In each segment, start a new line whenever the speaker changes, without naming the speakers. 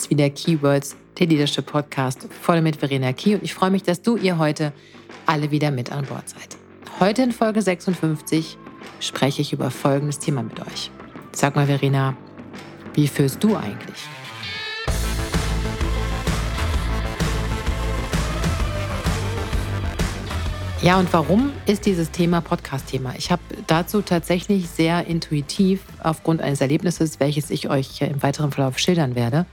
ist wieder Keywords, der Leadership Podcast, voll mit Verena Key. Und ich freue mich, dass du ihr heute alle wieder mit an Bord seid. Heute in Folge 56 spreche ich über folgendes Thema mit euch. Sag mal, Verena, wie fühlst du eigentlich? Ja, und warum ist dieses Thema Podcast-Thema? Ich habe dazu tatsächlich sehr intuitiv aufgrund eines Erlebnisses, welches ich euch im weiteren Verlauf schildern werde,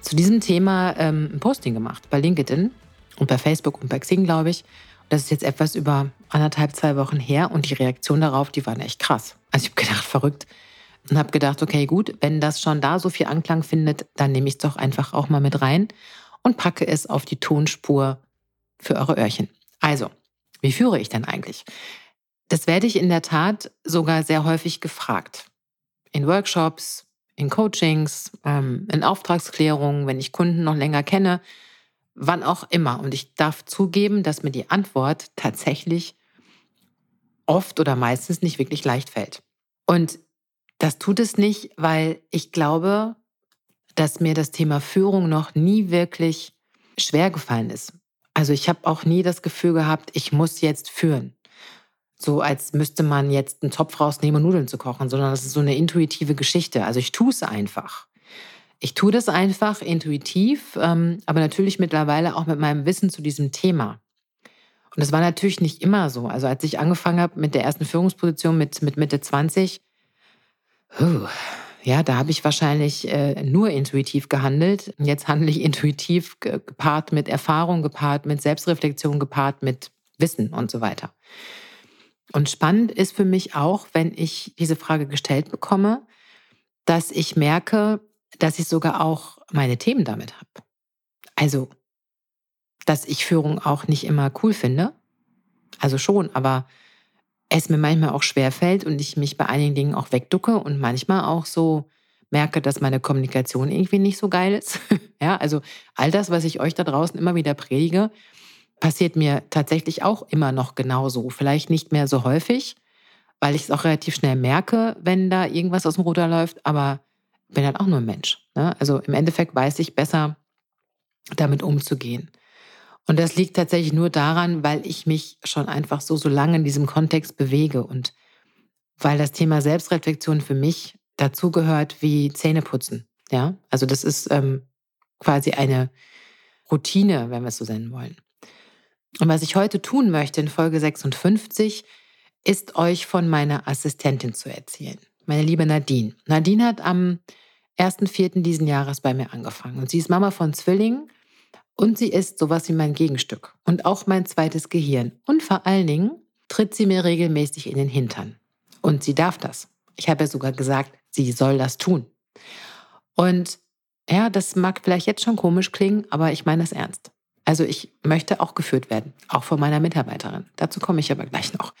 zu diesem Thema ähm, ein Posting gemacht bei LinkedIn und bei Facebook und bei Xing, glaube ich. Das ist jetzt etwas über anderthalb, zwei Wochen her und die Reaktion darauf, die waren echt krass. Also ich habe gedacht, verrückt. Und habe gedacht, okay, gut, wenn das schon da so viel Anklang findet, dann nehme ich es doch einfach auch mal mit rein und packe es auf die Tonspur für eure Öhrchen. Also, wie führe ich denn eigentlich? Das werde ich in der Tat sogar sehr häufig gefragt. In Workshops, in Coachings, ähm, in Auftragsklärungen, wenn ich Kunden noch länger kenne, wann auch immer. Und ich darf zugeben, dass mir die Antwort tatsächlich oft oder meistens nicht wirklich leicht fällt. Und das tut es nicht, weil ich glaube, dass mir das Thema Führung noch nie wirklich schwer gefallen ist. Also ich habe auch nie das Gefühl gehabt, ich muss jetzt führen. So als müsste man jetzt einen Topf rausnehmen, Nudeln zu kochen, sondern das ist so eine intuitive Geschichte. Also ich tue es einfach. Ich tue das einfach intuitiv, ähm, aber natürlich mittlerweile auch mit meinem Wissen zu diesem Thema. Und das war natürlich nicht immer so. Also als ich angefangen habe mit der ersten Führungsposition mit, mit Mitte 20, oh, ja, da habe ich wahrscheinlich äh, nur intuitiv gehandelt. Jetzt handle ich intuitiv gepaart mit Erfahrung, gepaart mit Selbstreflexion, gepaart mit Wissen und so weiter. Und spannend ist für mich auch, wenn ich diese Frage gestellt bekomme, dass ich merke, dass ich sogar auch meine Themen damit habe. Also, dass ich Führung auch nicht immer cool finde. Also schon, aber es mir manchmal auch schwerfällt und ich mich bei einigen Dingen auch wegducke und manchmal auch so merke, dass meine Kommunikation irgendwie nicht so geil ist. ja, also all das, was ich euch da draußen immer wieder predige, passiert mir tatsächlich auch immer noch genauso. Vielleicht nicht mehr so häufig, weil ich es auch relativ schnell merke, wenn da irgendwas aus dem Ruder läuft, aber bin halt auch nur ein Mensch. Ne? Also im Endeffekt weiß ich besser, damit umzugehen. Und das liegt tatsächlich nur daran, weil ich mich schon einfach so, so lange in diesem Kontext bewege und weil das Thema Selbstreflexion für mich dazugehört wie Zähneputzen. Ja, also das ist ähm, quasi eine Routine, wenn wir es so nennen wollen. Und was ich heute tun möchte in Folge 56, ist euch von meiner Assistentin zu erzählen. Meine liebe Nadine. Nadine hat am 1.4. diesen Jahres bei mir angefangen und sie ist Mama von Zwillingen und sie ist sowas wie mein Gegenstück und auch mein zweites Gehirn. Und vor allen Dingen tritt sie mir regelmäßig in den Hintern. Und sie darf das. Ich habe ja sogar gesagt, sie soll das tun. Und ja, das mag vielleicht jetzt schon komisch klingen, aber ich meine das ernst. Also ich möchte auch geführt werden, auch von meiner Mitarbeiterin. Dazu komme ich aber gleich noch.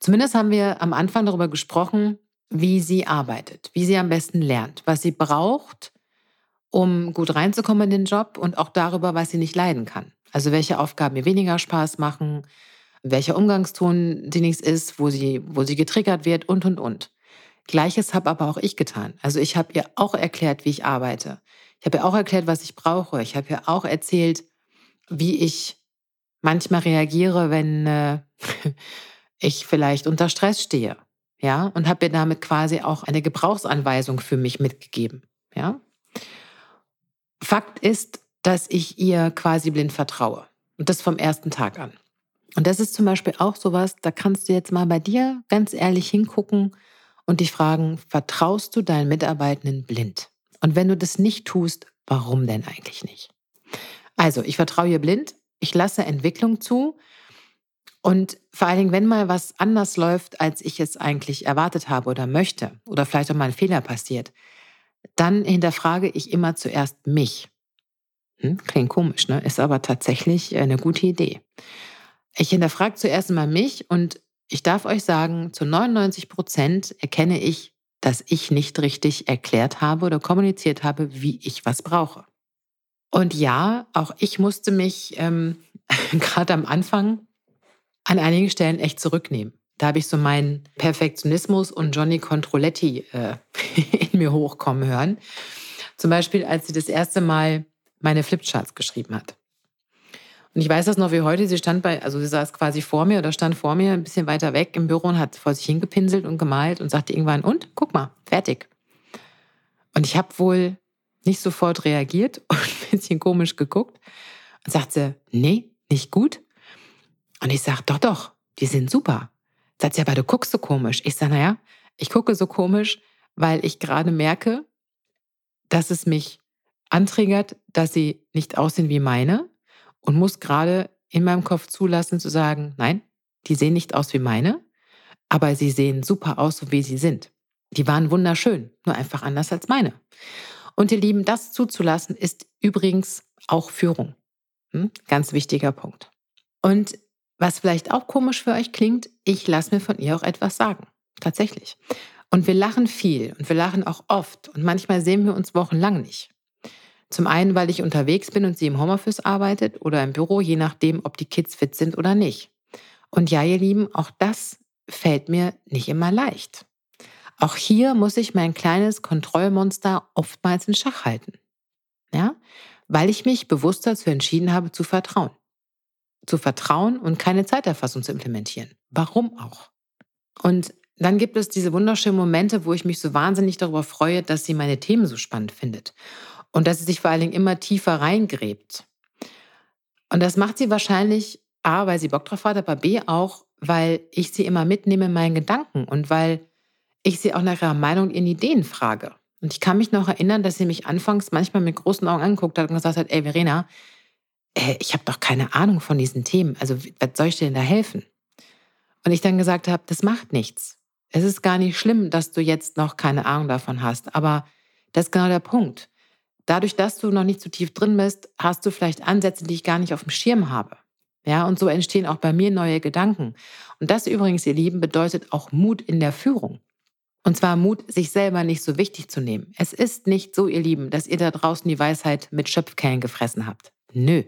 Zumindest haben wir am Anfang darüber gesprochen, wie sie arbeitet, wie sie am besten lernt, was sie braucht, um gut reinzukommen in den Job und auch darüber, was sie nicht leiden kann. Also welche Aufgaben ihr weniger Spaß machen, welcher Umgangston sie nichts ist, wo sie, wo sie getriggert wird und, und, und. Gleiches habe aber auch ich getan. Also ich habe ihr auch erklärt, wie ich arbeite. Ich habe ihr auch erklärt, was ich brauche. Ich habe ihr auch erzählt, wie ich manchmal reagiere, wenn äh, ich vielleicht unter Stress stehe. Ja, und habe ihr damit quasi auch eine Gebrauchsanweisung für mich mitgegeben. Ja, Fakt ist, dass ich ihr quasi blind vertraue. Und das vom ersten Tag an. Und das ist zum Beispiel auch sowas, da kannst du jetzt mal bei dir ganz ehrlich hingucken und dich fragen, vertraust du deinen Mitarbeitenden blind? Und wenn du das nicht tust, warum denn eigentlich nicht? Also, ich vertraue ihr blind, ich lasse Entwicklung zu und vor allen Dingen, wenn mal was anders läuft, als ich es eigentlich erwartet habe oder möchte oder vielleicht auch mal ein Fehler passiert, dann hinterfrage ich immer zuerst mich. Hm, klingt komisch, ne? Ist aber tatsächlich eine gute Idee. Ich hinterfrage zuerst einmal mich und ich darf euch sagen, zu 99 Prozent erkenne ich, dass ich nicht richtig erklärt habe oder kommuniziert habe, wie ich was brauche. Und ja, auch ich musste mich ähm, gerade am Anfang an einigen Stellen echt zurücknehmen. Da habe ich so meinen Perfektionismus und Johnny Controletti äh, in mir hochkommen hören. Zum Beispiel, als sie das erste Mal meine Flipcharts geschrieben hat. Und ich weiß das noch wie heute, sie stand bei, also sie saß quasi vor mir oder stand vor mir ein bisschen weiter weg im Büro und hat vor sich hingepinselt und gemalt und sagte irgendwann, und guck mal, fertig. Und ich habe wohl nicht sofort reagiert und bisschen komisch geguckt und sagte, nee, nicht gut. Und ich sage, doch, doch, die sind super. Sagt sie, aber du guckst so komisch. Ich sage, naja, ich gucke so komisch, weil ich gerade merke, dass es mich antriggert, dass sie nicht aussehen wie meine und muss gerade in meinem Kopf zulassen zu sagen, nein, die sehen nicht aus wie meine, aber sie sehen super aus, so wie sie sind. Die waren wunderschön, nur einfach anders als meine. Und ihr Lieben, das zuzulassen ist übrigens auch Führung. Hm? Ganz wichtiger Punkt. Und was vielleicht auch komisch für euch klingt, ich lasse mir von ihr auch etwas sagen. Tatsächlich. Und wir lachen viel und wir lachen auch oft und manchmal sehen wir uns wochenlang nicht. Zum einen, weil ich unterwegs bin und sie im Homeoffice arbeitet oder im Büro, je nachdem, ob die Kids fit sind oder nicht. Und ja, ihr Lieben, auch das fällt mir nicht immer leicht. Auch hier muss ich mein kleines Kontrollmonster oftmals in Schach halten. Ja? Weil ich mich bewusst dazu entschieden habe, zu vertrauen. Zu vertrauen und keine Zeiterfassung zu implementieren. Warum auch? Und dann gibt es diese wunderschönen Momente, wo ich mich so wahnsinnig darüber freue, dass sie meine Themen so spannend findet und dass sie sich vor allen Dingen immer tiefer reingräbt. Und das macht sie wahrscheinlich A, weil sie Bock drauf hat, aber B auch, weil ich sie immer mitnehme in meinen Gedanken und weil ich sie auch nach ihrer Meinung und ihren Ideen frage. Und ich kann mich noch erinnern, dass sie mich anfangs manchmal mit großen Augen angeguckt hat und gesagt hat, ey Verena, äh, ich habe doch keine Ahnung von diesen Themen. Also was soll ich dir denn da helfen? Und ich dann gesagt habe, das macht nichts. Es ist gar nicht schlimm, dass du jetzt noch keine Ahnung davon hast, aber das ist genau der Punkt. Dadurch, dass du noch nicht so tief drin bist, hast du vielleicht Ansätze, die ich gar nicht auf dem Schirm habe. Ja, und so entstehen auch bei mir neue Gedanken. Und das übrigens, ihr Lieben, bedeutet auch Mut in der Führung. Und zwar Mut, sich selber nicht so wichtig zu nehmen. Es ist nicht so, ihr Lieben, dass ihr da draußen die Weisheit mit Schöpfkellen gefressen habt. Nö.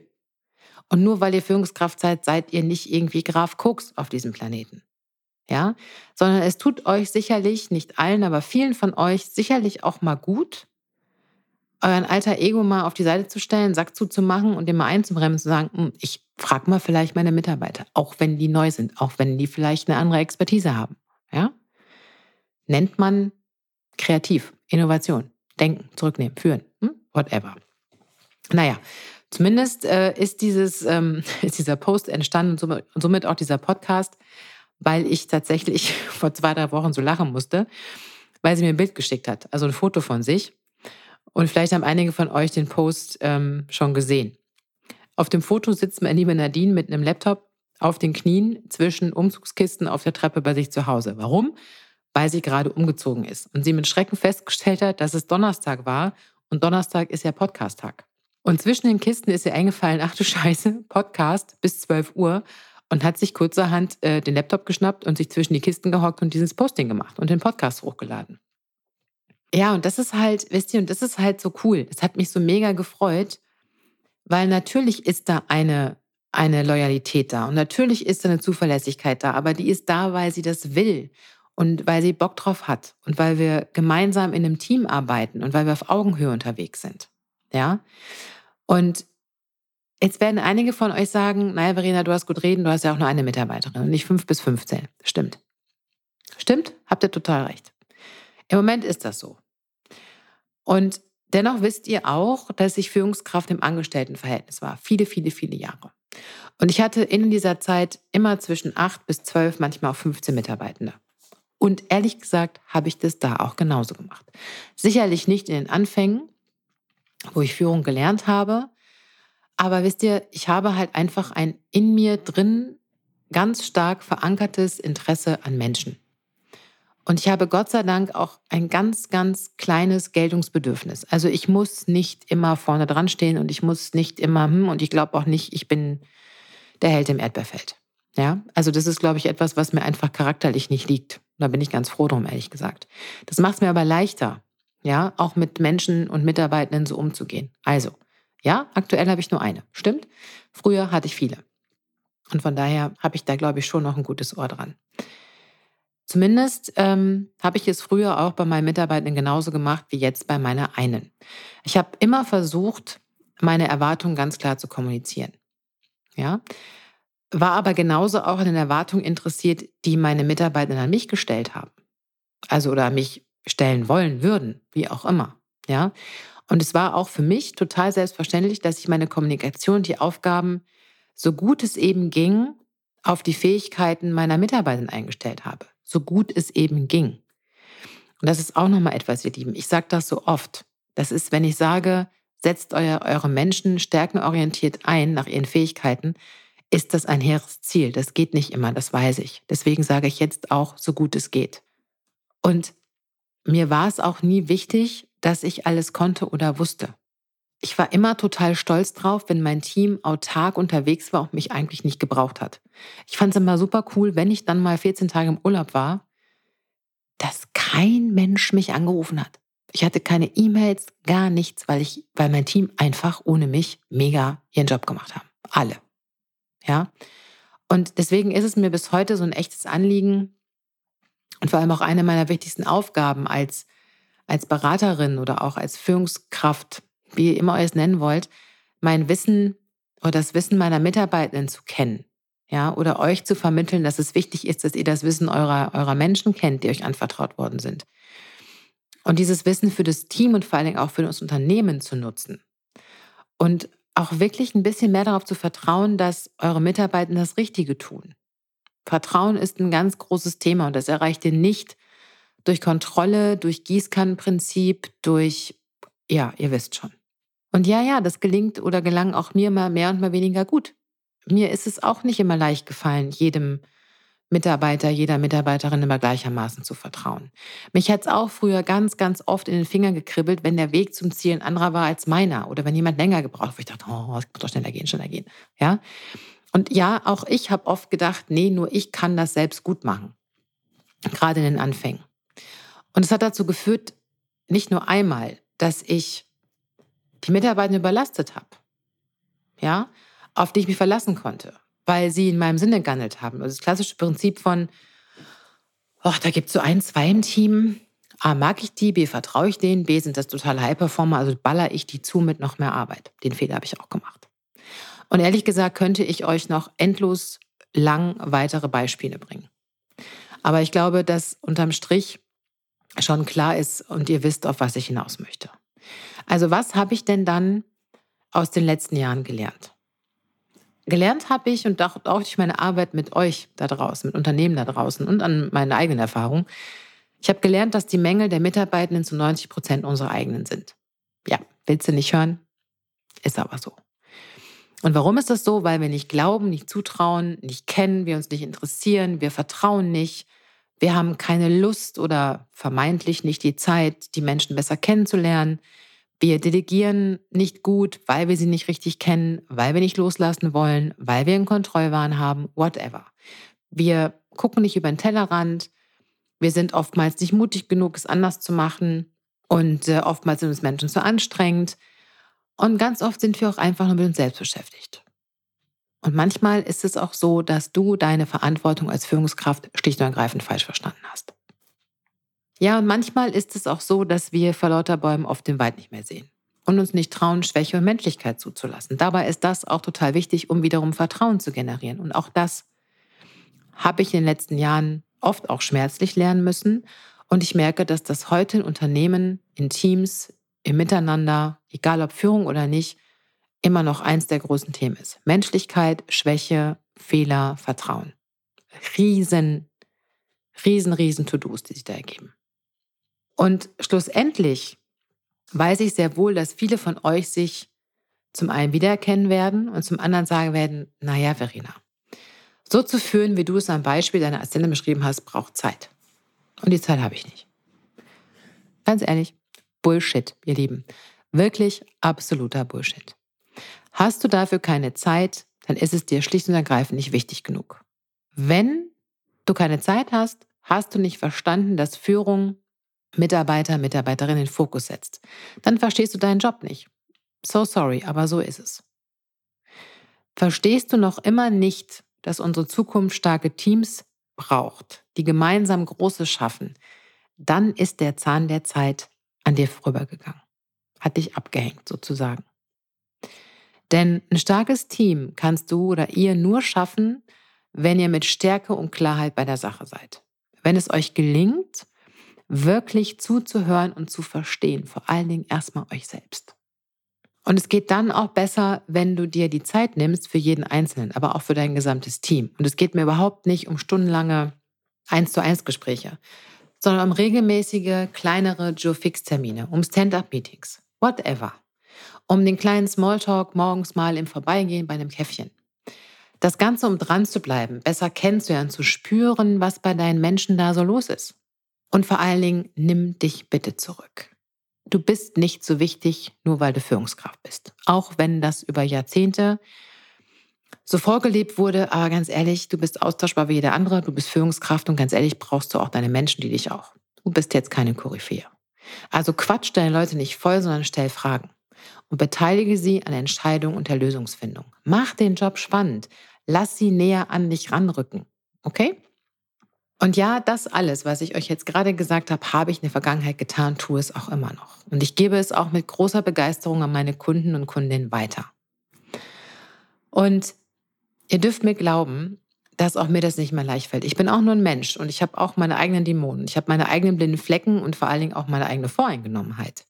Und nur weil ihr Führungskraft seid, seid ihr nicht irgendwie Graf Koks auf diesem Planeten. Ja, sondern es tut euch sicherlich, nicht allen, aber vielen von euch sicherlich auch mal gut, euren alter Ego mal auf die Seite zu stellen, Sack zuzumachen und den mal einzubremsen und zu sagen, hm, ich frage mal vielleicht meine Mitarbeiter, auch wenn die neu sind, auch wenn die vielleicht eine andere Expertise haben. Ja? Nennt man kreativ, Innovation, denken, zurücknehmen, führen, hm? whatever. Naja, zumindest äh, ist, dieses, ähm, ist dieser Post entstanden und somit, auch dieser Podcast, weil ich tatsächlich vor zwei, drei Wochen so lachen musste, weil sie mir ein Bild geschickt hat, also ein Foto von sich und vielleicht haben einige von euch den Post ähm, schon gesehen. Auf dem Foto sitzt meine liebe Nadine mit einem Laptop auf den Knien zwischen Umzugskisten auf der Treppe bei sich zu Hause. Warum? Weil sie gerade umgezogen ist und sie mit Schrecken festgestellt hat, dass es Donnerstag war und Donnerstag ist ja Podcast-Tag. Und zwischen den Kisten ist ihr eingefallen, ach du Scheiße, Podcast bis 12 Uhr und hat sich kurzerhand äh, den Laptop geschnappt und sich zwischen die Kisten gehockt und dieses Posting gemacht und den Podcast hochgeladen. Ja, und das ist halt, wisst ihr, und das ist halt so cool. Das hat mich so mega gefreut, weil natürlich ist da eine, eine Loyalität da und natürlich ist da eine Zuverlässigkeit da, aber die ist da, weil sie das will und weil sie Bock drauf hat und weil wir gemeinsam in einem Team arbeiten und weil wir auf Augenhöhe unterwegs sind. Ja. Und jetzt werden einige von euch sagen, naja, Verena, du hast gut reden, du hast ja auch nur eine Mitarbeiterin und nicht fünf bis 15. Stimmt. Stimmt, habt ihr total recht. Im Moment ist das so. Und dennoch wisst ihr auch, dass ich Führungskraft im Angestelltenverhältnis war. Viele, viele, viele Jahre. Und ich hatte in dieser Zeit immer zwischen acht bis zwölf, manchmal auch 15 Mitarbeitende. Und ehrlich gesagt habe ich das da auch genauso gemacht. Sicherlich nicht in den Anfängen, wo ich Führung gelernt habe. Aber wisst ihr, ich habe halt einfach ein in mir drin ganz stark verankertes Interesse an Menschen. Und ich habe Gott sei Dank auch ein ganz, ganz kleines Geltungsbedürfnis. Also ich muss nicht immer vorne dran stehen und ich muss nicht immer, hm, und ich glaube auch nicht, ich bin der Held im Erdbeerfeld. Ja, also das ist, glaube ich, etwas, was mir einfach charakterlich nicht liegt. Da bin ich ganz froh drum, ehrlich gesagt. Das macht es mir aber leichter, ja, auch mit Menschen und Mitarbeitenden so umzugehen. Also, ja, aktuell habe ich nur eine. Stimmt? Früher hatte ich viele. Und von daher habe ich da, glaube ich, schon noch ein gutes Ohr dran. Zumindest ähm, habe ich es früher auch bei meinen Mitarbeitern genauso gemacht wie jetzt bei meiner einen. Ich habe immer versucht, meine Erwartungen ganz klar zu kommunizieren. Ja, war aber genauso auch an den Erwartungen interessiert, die meine Mitarbeiter an mich gestellt haben. Also oder an mich stellen wollen würden, wie auch immer. Ja. Und es war auch für mich total selbstverständlich, dass ich meine Kommunikation, die Aufgaben, so gut es eben ging, auf die Fähigkeiten meiner Mitarbeiter eingestellt habe. So gut es eben ging. Und das ist auch nochmal etwas, ihr Lieben. Ich sage das so oft. Das ist, wenn ich sage, setzt euer, eure Menschen stärkenorientiert ein nach ihren Fähigkeiten, ist das ein hehres Ziel. Das geht nicht immer, das weiß ich. Deswegen sage ich jetzt auch, so gut es geht. Und mir war es auch nie wichtig, dass ich alles konnte oder wusste. Ich war immer total stolz drauf, wenn mein Team autark unterwegs war und mich eigentlich nicht gebraucht hat. Ich fand es immer super cool, wenn ich dann mal 14 Tage im Urlaub war, dass kein Mensch mich angerufen hat. Ich hatte keine E-Mails, gar nichts, weil ich, weil mein Team einfach ohne mich mega ihren Job gemacht haben. Alle. Ja. Und deswegen ist es mir bis heute so ein echtes Anliegen und vor allem auch eine meiner wichtigsten Aufgaben als, als Beraterin oder auch als Führungskraft, wie ihr immer es nennen wollt, mein Wissen oder das Wissen meiner Mitarbeitenden zu kennen. Ja, oder euch zu vermitteln, dass es wichtig ist, dass ihr das Wissen eurer, eurer Menschen kennt, die euch anvertraut worden sind. Und dieses Wissen für das Team und vor allen Dingen auch für das Unternehmen zu nutzen. Und auch wirklich ein bisschen mehr darauf zu vertrauen, dass eure Mitarbeiter das Richtige tun. Vertrauen ist ein ganz großes Thema und das erreicht ihr nicht durch Kontrolle, durch Gießkannenprinzip, durch, ja, ihr wisst schon. Und ja, ja, das gelingt oder gelang auch mir mal mehr und mal weniger gut. Mir ist es auch nicht immer leicht gefallen, jedem Mitarbeiter, jeder Mitarbeiterin immer gleichermaßen zu vertrauen. Mich hat es auch früher ganz, ganz oft in den Fingern gekribbelt, wenn der Weg zum Ziel ein anderer war als meiner oder wenn jemand länger gebraucht, wo ich dachte, oh, es muss doch schneller gehen, schneller gehen. Ja? Und ja, auch ich habe oft gedacht, nee, nur ich kann das selbst gut machen. Gerade in den Anfängen. Und es hat dazu geführt, nicht nur einmal, dass ich die Mitarbeiter überlastet habe. Ja, auf die ich mich verlassen konnte weil sie in meinem Sinne gehandelt haben. Also das klassische Prinzip von, oh, da gibt es so ein, zwei im Team. A, mag ich die, B, vertraue ich denen, B, sind das totale High-Performer, also baller ich die zu mit noch mehr Arbeit. Den Fehler habe ich auch gemacht. Und ehrlich gesagt könnte ich euch noch endlos lang weitere Beispiele bringen. Aber ich glaube, dass unterm Strich schon klar ist und ihr wisst, auf was ich hinaus möchte. Also was habe ich denn dann aus den letzten Jahren gelernt? Gelernt habe ich und auch durch meine Arbeit mit euch da draußen, mit Unternehmen da draußen und an meinen eigenen Erfahrungen. Ich habe gelernt, dass die Mängel der Mitarbeitenden zu 90 Prozent unsere eigenen sind. Ja, willst du nicht hören? Ist aber so. Und warum ist das so? Weil wir nicht glauben, nicht zutrauen, nicht kennen, wir uns nicht interessieren, wir vertrauen nicht, wir haben keine Lust oder vermeintlich nicht die Zeit, die Menschen besser kennenzulernen. Wir delegieren nicht gut, weil wir sie nicht richtig kennen, weil wir nicht loslassen wollen, weil wir einen Kontrollwahn haben, whatever. Wir gucken nicht über den Tellerrand. Wir sind oftmals nicht mutig genug, es anders zu machen. Und äh, oftmals sind uns Menschen zu anstrengend. Und ganz oft sind wir auch einfach nur mit uns selbst beschäftigt. Und manchmal ist es auch so, dass du deine Verantwortung als Führungskraft schlicht und ergreifend falsch verstanden hast. Ja, und manchmal ist es auch so, dass wir vor lauter Bäumen oft den Wald nicht mehr sehen und uns nicht trauen, Schwäche und Menschlichkeit zuzulassen. Dabei ist das auch total wichtig, um wiederum Vertrauen zu generieren. Und auch das habe ich in den letzten Jahren oft auch schmerzlich lernen müssen. Und ich merke, dass das heute in Unternehmen, in Teams, im Miteinander, egal ob Führung oder nicht, immer noch eins der großen Themen ist. Menschlichkeit, Schwäche, Fehler, Vertrauen. Riesen, riesen, riesen To-Dos, die sich da ergeben. Und schlussendlich weiß ich sehr wohl, dass viele von euch sich zum einen wiedererkennen werden und zum anderen sagen werden, naja, Verena, so zu führen, wie du es am Beispiel deiner Assistentin beschrieben hast, braucht Zeit. Und die Zeit habe ich nicht. Ganz ehrlich, Bullshit, ihr Lieben. Wirklich absoluter Bullshit. Hast du dafür keine Zeit, dann ist es dir schlicht und ergreifend nicht wichtig genug. Wenn du keine Zeit hast, hast du nicht verstanden, dass Führung Mitarbeiter, Mitarbeiterin in den Fokus setzt, dann verstehst du deinen Job nicht. So sorry, aber so ist es. Verstehst du noch immer nicht, dass unsere zukunftsstarke Teams braucht, die gemeinsam Großes schaffen, dann ist der Zahn der Zeit an dir vorübergegangen, hat dich abgehängt sozusagen. Denn ein starkes Team kannst du oder ihr nur schaffen, wenn ihr mit Stärke und Klarheit bei der Sache seid. Wenn es euch gelingt, wirklich zuzuhören und zu verstehen, vor allen Dingen erstmal euch selbst. Und es geht dann auch besser, wenn du dir die Zeit nimmst für jeden Einzelnen, aber auch für dein gesamtes Team. Und es geht mir überhaupt nicht um stundenlange eins zu eins Gespräche, sondern um regelmäßige, kleinere Joe-Fix-Termine, um Stand-up-Meetings, whatever. Um den kleinen Smalltalk morgens mal im Vorbeigehen bei einem Käffchen. Das Ganze, um dran zu bleiben, besser kennenzulernen, zu spüren, was bei deinen Menschen da so los ist. Und vor allen Dingen, nimm dich bitte zurück. Du bist nicht so wichtig, nur weil du Führungskraft bist. Auch wenn das über Jahrzehnte so vorgelebt wurde, aber ganz ehrlich, du bist austauschbar wie jeder andere, du bist Führungskraft und ganz ehrlich brauchst du auch deine Menschen, die dich auch. Du bist jetzt keine Koryphäe. Also quatsch deine Leute nicht voll, sondern stell Fragen und beteilige sie an Entscheidung und der Lösungsfindung. Mach den Job spannend. Lass sie näher an dich ranrücken. Okay? Und ja, das alles, was ich euch jetzt gerade gesagt habe, habe ich in der Vergangenheit getan, tue es auch immer noch. Und ich gebe es auch mit großer Begeisterung an meine Kunden und Kundinnen weiter. Und ihr dürft mir glauben, dass auch mir das nicht mehr leicht fällt. Ich bin auch nur ein Mensch und ich habe auch meine eigenen Dämonen. Ich habe meine eigenen blinden Flecken und vor allen Dingen auch meine eigene Voreingenommenheit.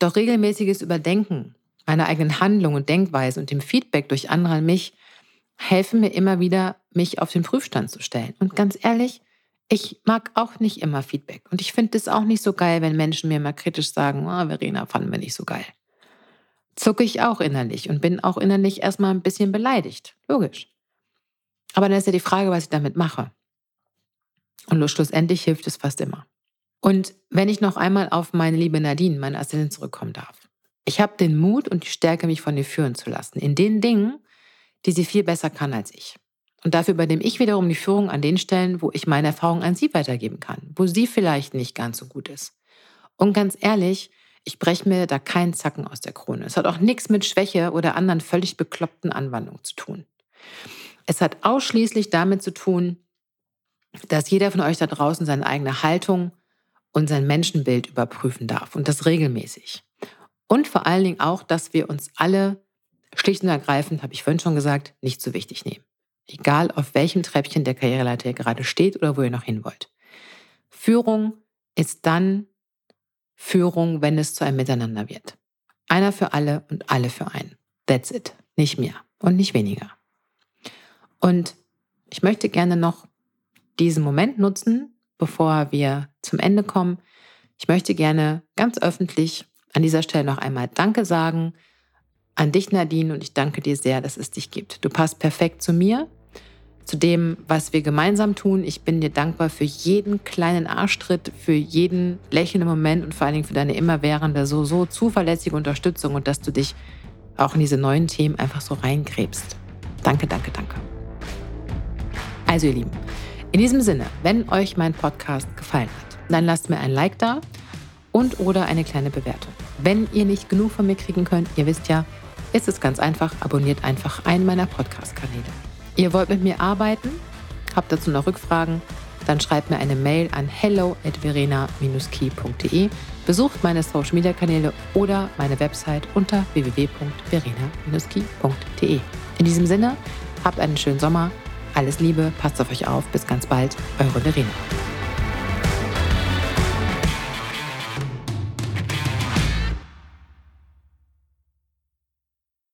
Doch regelmäßiges Überdenken meiner eigenen Handlung und Denkweise und dem Feedback durch andere an mich helfen mir immer wieder, mich auf den Prüfstand zu stellen. Und ganz ehrlich, ich mag auch nicht immer Feedback. Und ich finde es auch nicht so geil, wenn Menschen mir mal kritisch sagen, oh, Verena, fanden wir nicht so geil. Zucke ich auch innerlich und bin auch innerlich erstmal ein bisschen beleidigt. Logisch. Aber dann ist ja die Frage, was ich damit mache. Und schlussendlich hilft es fast immer. Und wenn ich noch einmal auf meine liebe Nadine, meine Assistentin, zurückkommen darf. Ich habe den Mut und die Stärke, mich von ihr führen zu lassen. In den Dingen, die sie viel besser kann als ich. Und dafür übernehme ich wiederum die Führung an den Stellen, wo ich meine Erfahrung an sie weitergeben kann, wo sie vielleicht nicht ganz so gut ist. Und ganz ehrlich, ich breche mir da keinen Zacken aus der Krone. Es hat auch nichts mit Schwäche oder anderen völlig bekloppten Anwandlungen zu tun. Es hat ausschließlich damit zu tun, dass jeder von euch da draußen seine eigene Haltung und sein Menschenbild überprüfen darf und das regelmäßig. Und vor allen Dingen auch, dass wir uns alle schlicht und ergreifend, habe ich vorhin schon gesagt, nicht so wichtig nehmen. Egal auf welchem Treppchen der Karriereleiter ihr gerade steht oder wo ihr noch hin wollt. Führung ist dann Führung, wenn es zu einem Miteinander wird. Einer für alle und alle für einen. That's it. Nicht mehr und nicht weniger. Und ich möchte gerne noch diesen Moment nutzen, bevor wir zum Ende kommen. Ich möchte gerne ganz öffentlich an dieser Stelle noch einmal Danke sagen an dich, Nadine, und ich danke dir sehr, dass es dich gibt. Du passt perfekt zu mir zu dem, was wir gemeinsam tun. Ich bin dir dankbar für jeden kleinen Arschtritt, für jeden lächelnden Moment und vor allen Dingen für deine immerwährende, so, so zuverlässige Unterstützung und dass du dich auch in diese neuen Themen einfach so reingräbst. Danke, danke, danke. Also ihr Lieben, in diesem Sinne, wenn euch mein Podcast gefallen hat, dann lasst mir ein Like da und oder eine kleine Bewertung. Wenn ihr nicht genug von mir kriegen könnt, ihr wisst ja, ist es ganz einfach, abonniert einfach einen meiner Podcast-Kanäle. Ihr wollt mit mir arbeiten? Habt dazu noch Rückfragen? Dann schreibt mir eine Mail an hello at verena-key.de. Besucht meine Social Media Kanäle oder meine Website unter www.verena-key.de. In diesem Sinne, habt einen schönen Sommer. Alles Liebe, passt auf euch auf. Bis ganz bald. Eure Verena.